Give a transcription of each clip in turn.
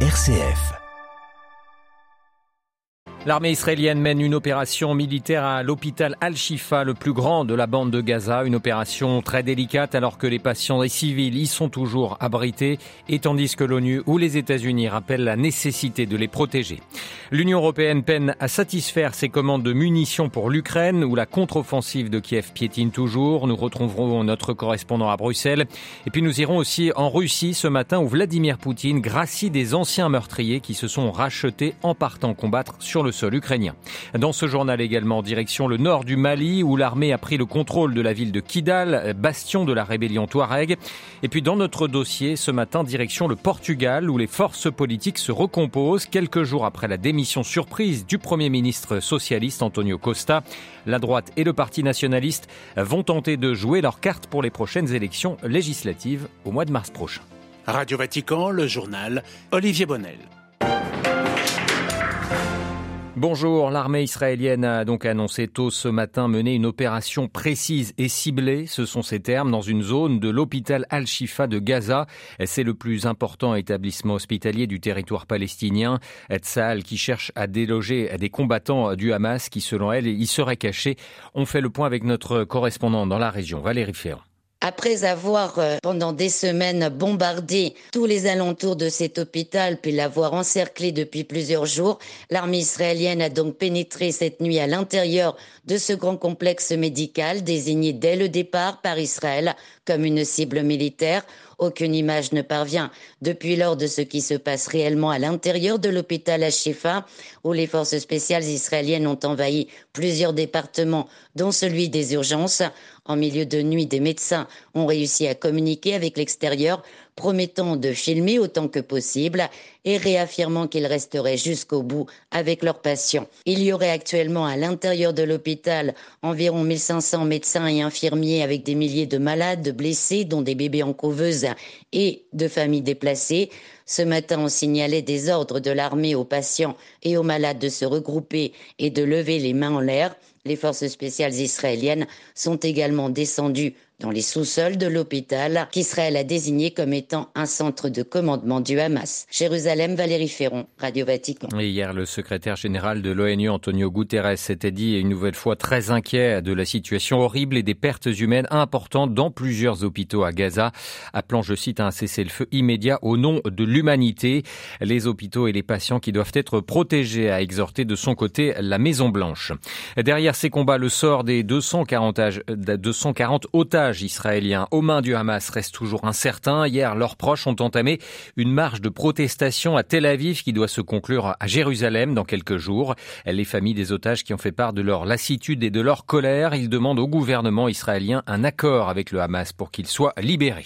RCF. L'armée israélienne mène une opération militaire à l'hôpital Al-Shifa, le plus grand de la bande de Gaza. Une opération très délicate alors que les patients et civils y sont toujours abrités et tandis que l'ONU ou les États-Unis rappellent la nécessité de les protéger. L'Union européenne peine à satisfaire ses commandes de munitions pour l'Ukraine où la contre-offensive de Kiev piétine toujours. Nous retrouverons notre correspondant à Bruxelles. Et puis nous irons aussi en Russie ce matin où Vladimir Poutine gracie des anciens meurtriers qui se sont rachetés en partant combattre sur le Dans ce journal également, direction le nord du Mali, où l'armée a pris le contrôle de la ville de Kidal, bastion de la rébellion Touareg. Et puis dans notre dossier, ce matin, direction le Portugal, où les forces politiques se recomposent quelques jours après la démission surprise du Premier ministre socialiste Antonio Costa. La droite et le Parti nationaliste vont tenter de jouer leurs cartes pour les prochaines élections législatives au mois de mars prochain. Radio Vatican, le journal Olivier Bonnel. Bonjour, l'armée israélienne a donc annoncé tôt ce matin mener une opération précise et ciblée, ce sont ces termes, dans une zone de l'hôpital Al-Shifa de Gaza. C'est le plus important établissement hospitalier du territoire palestinien. Tzal qui cherche à déloger des combattants du Hamas qui, selon elle, y seraient cachés. On fait le point avec notre correspondant dans la région, Valérie Ferrand. Après avoir euh, pendant des semaines bombardé tous les alentours de cet hôpital, puis l'avoir encerclé depuis plusieurs jours, l'armée israélienne a donc pénétré cette nuit à l'intérieur de ce grand complexe médical désigné dès le départ par Israël comme une cible militaire. Aucune image ne parvient depuis lors de ce qui se passe réellement à l'intérieur de l'hôpital à Shifa, où les forces spéciales israéliennes ont envahi plusieurs départements, dont celui des urgences. En milieu de nuit, des médecins ont réussi à communiquer avec l'extérieur promettant de filmer autant que possible et réaffirmant qu'ils resteraient jusqu'au bout avec leurs patients. Il y aurait actuellement à l'intérieur de l'hôpital environ 1500 médecins et infirmiers avec des milliers de malades, de blessés, dont des bébés en couveuse et de familles déplacées. Ce matin, on signalait des ordres de l'armée aux patients et aux malades de se regrouper et de lever les mains en l'air. Les forces spéciales israéliennes sont également descendues dans les sous-sols de l'hôpital qu'Israël a désigné comme étant un centre de commandement du Hamas. Jérusalem, Valérie Ferron, Radio Vatican. Et hier, le secrétaire général de l'ONU, Antonio Guterres, s'était dit une nouvelle fois très inquiet de la situation horrible et des pertes humaines importantes dans plusieurs hôpitaux à Gaza, appelant, je cite, un cessez-le-feu immédiat au nom de l'humanité. Les hôpitaux et les patients qui doivent être protégés, a exhorté de son côté la Maison-Blanche. Derrière ces combats, le sort des 240, 240 otages israéliens aux mains du Hamas reste toujours incertain. Hier, leurs proches ont entamé une marche de protestation à Tel Aviv qui doit se conclure à Jérusalem dans quelques jours. Les familles des otages qui ont fait part de leur lassitude et de leur colère, ils demandent au gouvernement israélien un accord avec le Hamas pour qu'il soit libéré.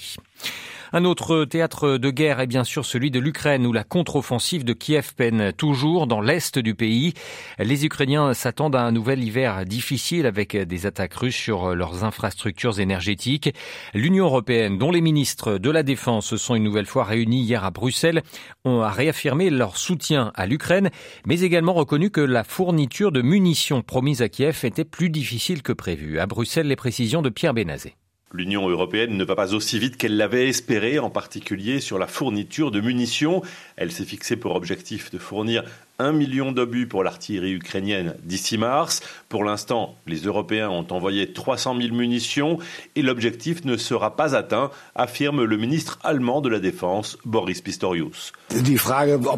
Un autre théâtre de guerre est bien sûr celui de l'Ukraine où la contre-offensive de Kiev peine toujours dans l'est du pays. Les Ukrainiens s'attendent à un nouvel hiver difficile avec des attaques russes sur leurs infrastructures énergétiques. L'Union européenne, dont les ministres de la Défense se sont une nouvelle fois réunis hier à Bruxelles, ont réaffirmé leur soutien à l'Ukraine, mais également reconnu que la fourniture de munitions promise à Kiev était plus difficile que prévu. À Bruxelles, les précisions de Pierre Bénazé. L'Union européenne ne va pas aussi vite qu'elle l'avait espéré, en particulier sur la fourniture de munitions. Elle s'est fixée pour objectif de fournir un million d'obus pour l'artillerie ukrainienne d'ici mars. Pour l'instant, les Européens ont envoyé 300 000 munitions et l'objectif ne sera pas atteint, affirme le ministre allemand de la Défense, Boris Pistorius.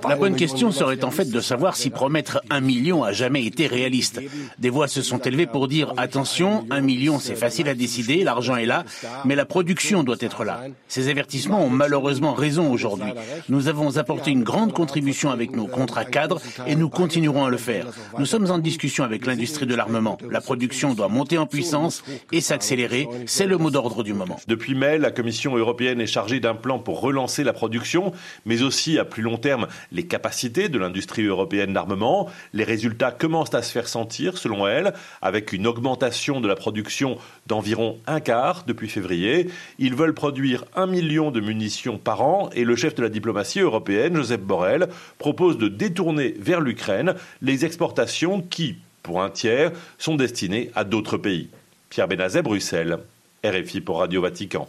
La bonne question serait en fait de savoir si promettre un million a jamais été réaliste. Des voix se sont élevées pour dire attention, un million c'est facile à décider, l'argent est là, mais la production doit être là. Ces avertissements ont malheureusement raison aujourd'hui. Nous avons apporté une grande contribution avec nos contrats cadres et nous continuerons à le faire. Nous sommes en discussion avec l'industrie de l'armement. La production doit monter en puissance et s'accélérer. C'est le mot d'ordre du moment. Depuis mai, la Commission européenne est chargée d'un plan pour relancer la production, mais aussi à plus long terme les capacités de l'industrie européenne d'armement. Les résultats commencent à se faire sentir, selon elle, avec une augmentation de la production d'environ un quart depuis février. Ils veulent produire un million de munitions par an et le chef de la diplomatie européenne, Joseph Borrell, propose de détourner vers l'Ukraine les exportations qui, pour un tiers, sont destinées à d'autres pays. Pierre Benazet, Bruxelles. RFI pour Radio Vatican.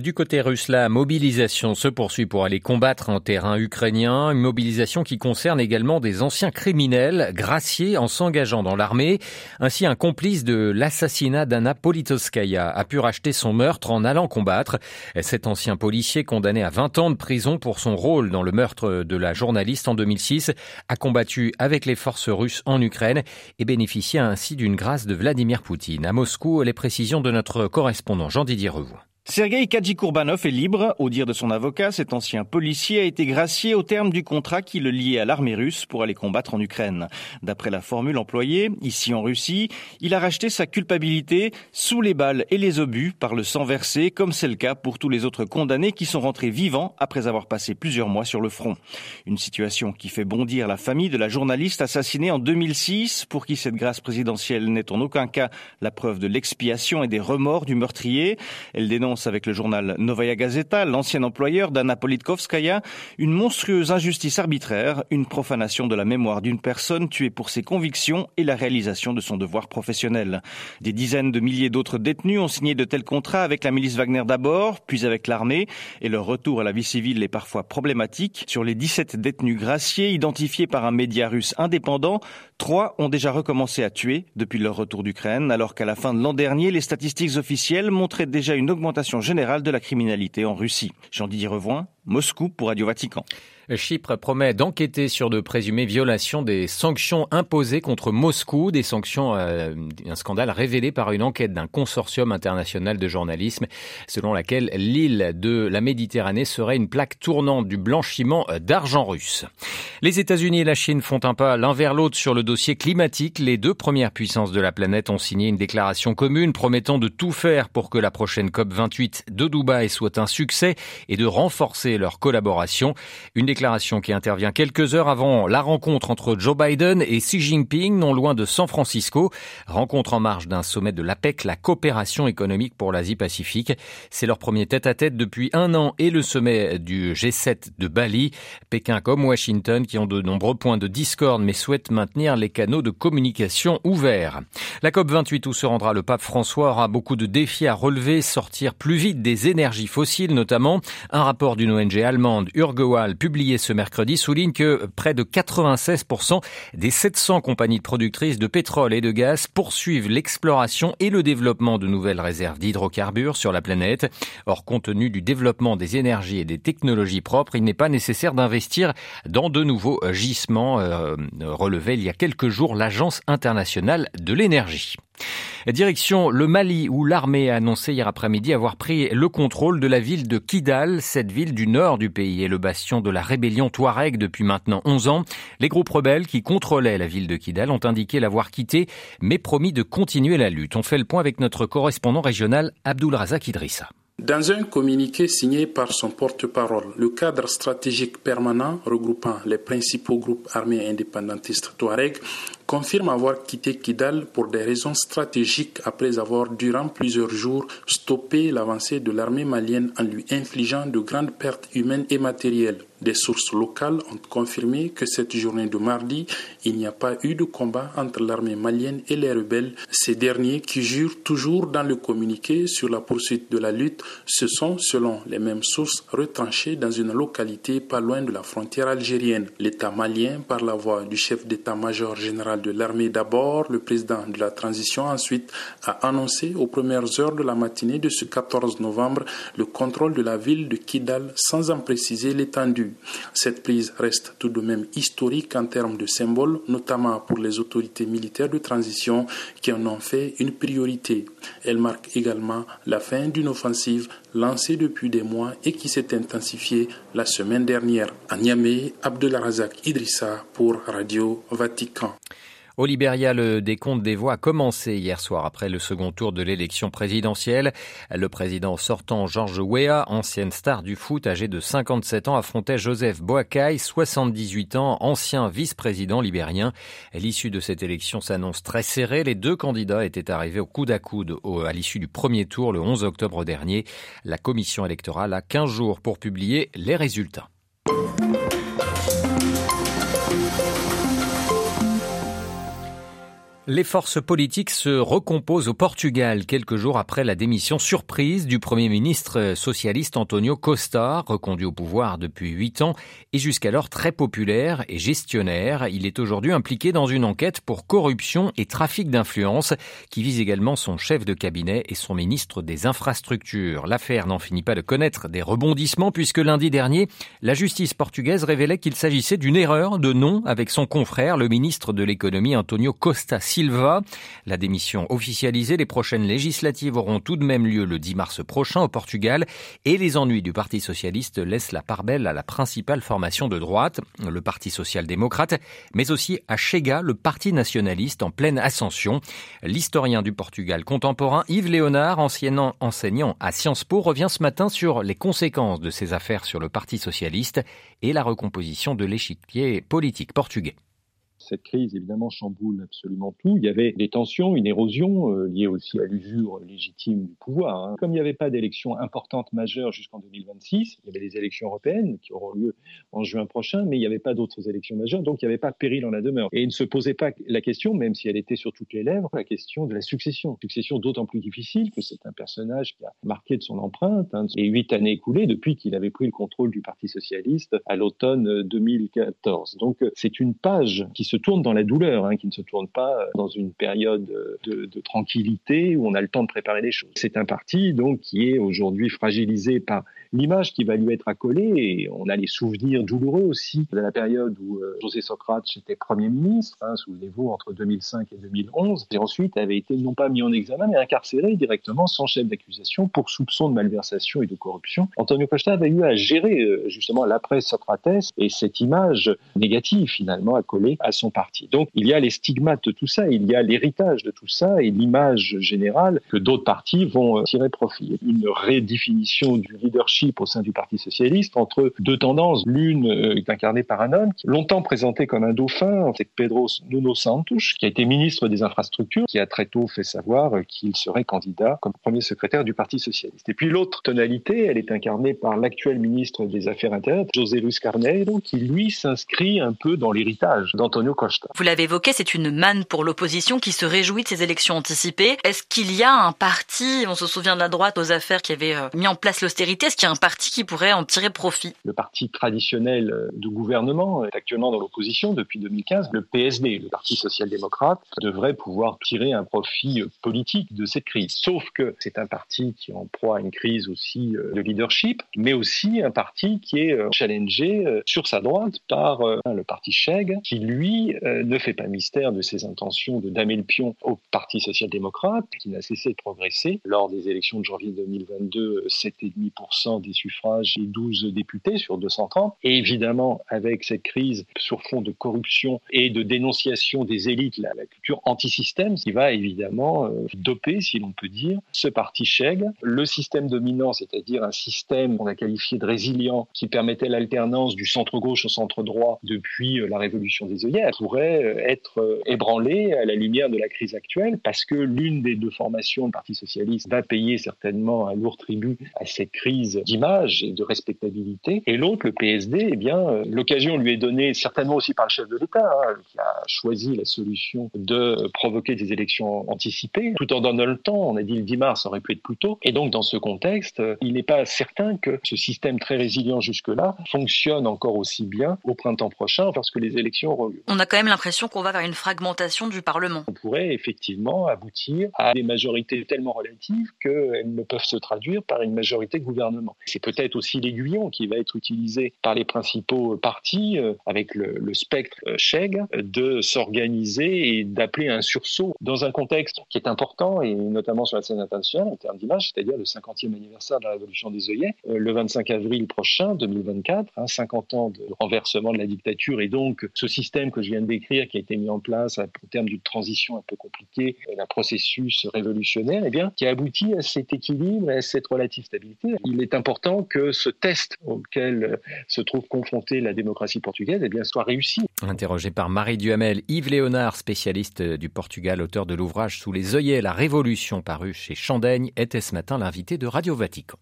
Du côté russe, la mobilisation se poursuit pour aller combattre en terrain ukrainien, une mobilisation qui concerne également des anciens criminels graciés en s'engageant dans l'armée. Ainsi, un complice de l'assassinat d'Anna Politoskaya a pu racheter son meurtre en allant combattre. Cet ancien policier, condamné à 20 ans de prison pour son rôle dans le meurtre de la journaliste en 2006, a combattu avec les forces russes en Ukraine et bénéficié ainsi d'une grâce de Vladimir Poutine. À Moscou, les précisions de notre correspondant Jean-Didier Revoux. Sergei Kadjikourbanov est libre. Au dire de son avocat, cet ancien policier a été gracié au terme du contrat qui le liait à l'armée russe pour aller combattre en Ukraine. D'après la formule employée, ici en Russie, il a racheté sa culpabilité sous les balles et les obus par le sang versé, comme c'est le cas pour tous les autres condamnés qui sont rentrés vivants après avoir passé plusieurs mois sur le front. Une situation qui fait bondir la famille de la journaliste assassinée en 2006, pour qui cette grâce présidentielle n'est en aucun cas la preuve de l'expiation et des remords du meurtrier. Elle dénonce avec le journal Novaya Gazeta, l'ancien employeur d'Anna Politkovskaya, une monstrueuse injustice arbitraire, une profanation de la mémoire d'une personne tuée pour ses convictions et la réalisation de son devoir professionnel. Des dizaines de milliers d'autres détenus ont signé de tels contrats avec la milice Wagner d'abord, puis avec l'armée, et leur retour à la vie civile est parfois problématique. Sur les 17 détenus graciés identifiés par un média russe indépendant, trois ont déjà recommencé à tuer depuis leur retour d'Ukraine, alors qu'à la fin de l'an dernier, les statistiques officielles montraient déjà une augmentation générale de la criminalité en Russie. Jean-Didier Revoin, Moscou pour Radio Vatican. Chypre promet d'enquêter sur de présumées violations des sanctions imposées contre Moscou, des sanctions, euh, un scandale révélé par une enquête d'un consortium international de journalisme, selon laquelle l'île de la Méditerranée serait une plaque tournante du blanchiment d'argent russe. Les États-Unis et la Chine font un pas l'un vers l'autre sur le dossier climatique. Les deux premières puissances de la planète ont signé une déclaration commune promettant de tout faire pour que la prochaine COP 28 de Dubaï soit un succès et de renforcer leur collaboration. Une déclaration qui intervient quelques heures avant la rencontre entre Joe Biden et Xi Jinping, non loin de San Francisco. Rencontre en marge d'un sommet de l'APEC, la coopération économique pour l'Asie-Pacifique. C'est leur premier tête-à-tête depuis un an et le sommet du G7 de Bali. Pékin comme Washington qui ont de nombreux points de discorde mais souhaitent maintenir les canaux de communication ouverts. La COP28 où se rendra le pape François aura beaucoup de défis à relever, sortir plus vite des énergies fossiles notamment. Un rapport d'une ONG allemande, Urgewal, publié ce mercredi souligne que près de 96% des 700 compagnies productrices de pétrole et de gaz poursuivent l'exploration et le développement de nouvelles réserves d'hydrocarbures sur la planète. Or, compte tenu du développement des énergies et des technologies propres, il n'est pas nécessaire d'investir dans de nouveaux gisements, euh, il y a quelques jours l'Agence internationale de l'énergie. Direction le Mali où l'armée a annoncé hier après-midi avoir pris le contrôle de la ville de Kidal. Cette ville du nord du pays est le bastion de la rébellion Touareg depuis maintenant 11 ans. Les groupes rebelles qui contrôlaient la ville de Kidal ont indiqué l'avoir quittée mais promis de continuer la lutte. On fait le point avec notre correspondant régional Abdul Razak Idrissa. Dans un communiqué signé par son porte-parole, le cadre stratégique permanent regroupant les principaux groupes armés indépendantistes Touareg confirme avoir quitté Kidal pour des raisons stratégiques après avoir durant plusieurs jours stoppé l'avancée de l'armée malienne en lui infligeant de grandes pertes humaines et matérielles. Des sources locales ont confirmé que cette journée de mardi, il n'y a pas eu de combat entre l'armée malienne et les rebelles. Ces derniers, qui jurent toujours dans le communiqué sur la poursuite de la lutte, se sont, selon les mêmes sources, retranchés dans une localité pas loin de la frontière algérienne. L'État malien, par la voix du chef d'état-major général de l'armée d'abord, le président de la transition ensuite, a annoncé aux premières heures de la matinée de ce 14 novembre le contrôle de la ville de Kidal sans en préciser l'étendue. Cette prise reste tout de même historique en termes de symboles, notamment pour les autorités militaires de transition qui en ont fait une priorité. Elle marque également la fin d'une offensive lancée depuis des mois et qui s'est intensifiée la semaine dernière. À Niamey, Abdelrazak Idrissa pour Radio Vatican. Au Libéria, le décompte des voix a commencé hier soir après le second tour de l'élection présidentielle. Le président sortant Georges Weah, ancienne star du foot âgé de 57 ans, affrontait Joseph Boakai, 78 ans, ancien vice-président libérien. L'issue de cette élection s'annonce très serrée. Les deux candidats étaient arrivés au coude à coude à l'issue du premier tour le 11 octobre dernier. La commission électorale a 15 jours pour publier les résultats. Les forces politiques se recomposent au Portugal quelques jours après la démission surprise du Premier ministre socialiste Antonio Costa, reconduit au pouvoir depuis huit ans et jusqu'alors très populaire et gestionnaire. Il est aujourd'hui impliqué dans une enquête pour corruption et trafic d'influence qui vise également son chef de cabinet et son ministre des Infrastructures. L'affaire n'en finit pas de connaître des rebondissements puisque lundi dernier, la justice portugaise révélait qu'il s'agissait d'une erreur de nom avec son confrère, le ministre de l'économie Antonio Costa. La démission officialisée, les prochaines législatives auront tout de même lieu le 10 mars prochain au Portugal et les ennuis du Parti socialiste laissent la part belle à la principale formation de droite, le Parti social-démocrate, mais aussi à Chega, le Parti nationaliste en pleine ascension. L'historien du Portugal contemporain Yves Léonard, ancien enseignant à Sciences Po, revient ce matin sur les conséquences de ces affaires sur le Parti socialiste et la recomposition de l'échiquier politique portugais. Cette crise, évidemment, chamboule absolument tout. Il y avait des tensions, une érosion euh, liée aussi à l'usure légitime du pouvoir. Hein. Comme il n'y avait pas d'élections importantes majeures jusqu'en 2026, il y avait des élections européennes qui auront lieu en juin prochain, mais il n'y avait pas d'autres élections majeures, donc il n'y avait pas péril en la demeure. Et il ne se posait pas la question, même si elle était sur toutes les lèvres, la question de la succession. Succession d'autant plus difficile que c'est un personnage qui a marqué de son empreinte hein, les huit années écoulées depuis qu'il avait pris le contrôle du Parti socialiste à l'automne 2014. Donc c'est une page qui se tourne dans la douleur, hein, qui ne se tourne pas euh, dans une période de, de, tranquillité où on a le temps de préparer les choses. C'est un parti donc qui est aujourd'hui fragilisé par l'image qui va lui être accolée et on a les souvenirs douloureux aussi de la période où euh, José Socrate était Premier ministre, hein, souvenez-vous, entre 2005 et 2011, et ensuite avait été non pas mis en examen mais incarcéré directement sans chef d'accusation pour soupçon de malversation et de corruption. Antonio Costa avait eu à gérer euh, justement l'après Socrates et cette image négative finalement accolée à son parti. Donc il y a les stigmates de tout ça, il y a l'héritage de tout ça et l'image générale que d'autres partis vont euh, tirer profit. Une redéfinition du leadership au sein du Parti socialiste entre deux tendances. L'une euh, est incarnée par un homme longtemps présenté comme un dauphin, c'est Pedro Nuno Santos, qui a été ministre des Infrastructures, qui a très tôt fait savoir qu'il serait candidat comme premier secrétaire du Parti socialiste. Et puis l'autre tonalité, elle est incarnée par l'actuel ministre des Affaires intérieures, José Luis Carneiro, qui lui s'inscrit un peu dans l'héritage d'Antonio. Vous l'avez évoqué, c'est une manne pour l'opposition qui se réjouit de ces élections anticipées. Est-ce qu'il y a un parti, on se souvient de la droite aux affaires qui avait euh, mis en place l'austérité, est-ce qu'il y a un parti qui pourrait en tirer profit? Le parti traditionnel euh, du gouvernement est actuellement dans l'opposition depuis 2015. Le PSD, le Parti social-démocrate, devrait pouvoir tirer un profit euh, politique de cette crise. Sauf que c'est un parti qui est en proie à une crise aussi de leadership, mais aussi un parti qui est challengé sur sa droite par le parti Cheg, qui lui ne fait pas mystère de ses intentions de damer le pion au Parti social-démocrate, qui n'a cessé de progresser. Lors des élections de janvier 2022, 7,5% des suffrages et 12 députés sur 230. Et évidemment, avec cette crise sur fond de corruption et de dénonciation des élites, la, la culture anti-système, qui va évidemment euh, doper, si l'on peut dire, ce parti Cheg. Le système dominant, c'est-à-dire un système qu'on a qualifié de résilient, qui permettait l'alternance du centre-gauche au centre-droit depuis euh, la révolution des œillets, pourrait euh, être ébranlé à la lumière de la crise actuelle, parce que l'une des deux formations, le Parti socialiste, va payer certainement un lourd tribut à cette crise d'image et de respectabilité. Et l'autre, le PSD, eh bien, euh, l'occasion lui est donnée certainement aussi par le chef de l'État, hein, qui a choisi la solution de provoquer des élections anticipées, tout en donnant le temps. On a dit le 10 mars, ça aurait pu être plus tôt. Et donc, dans ce contexte, euh, il n'est pas certain que ce système très résilient jusque-là fonctionne encore aussi bien au printemps prochain, parce que les élections auront lieu. On a quand même l'impression qu'on va vers une fragmentation du Parlement. On pourrait effectivement aboutir à des majorités tellement relatives qu'elles ne peuvent se traduire par une majorité gouvernement. C'est peut-être aussi l'aiguillon qui va être utilisé par les principaux partis euh, avec le, le spectre euh, Cheg de s'organiser et d'appeler un sursaut dans un contexte qui est important et notamment sur la scène internationale en termes d'image, c'est-à-dire le 50e anniversaire de la révolution des œillets, euh, le 25 avril prochain, 2024, hein, 50 ans de renversement de la dictature et donc ce système que je viens de décrire qui a été mis en place au terme d'une transition un peu compliquée, d'un processus révolutionnaire, eh bien, qui a abouti à cet équilibre et à cette relative stabilité. Il est important que ce test auquel se trouve confrontée la démocratie portugaise eh bien, soit réussi. Interrogé par Marie Duhamel, Yves Léonard, spécialiste du Portugal, auteur de l'ouvrage Sous les œillets, la révolution paru chez Chandaigne, était ce matin l'invité de Radio Vatican.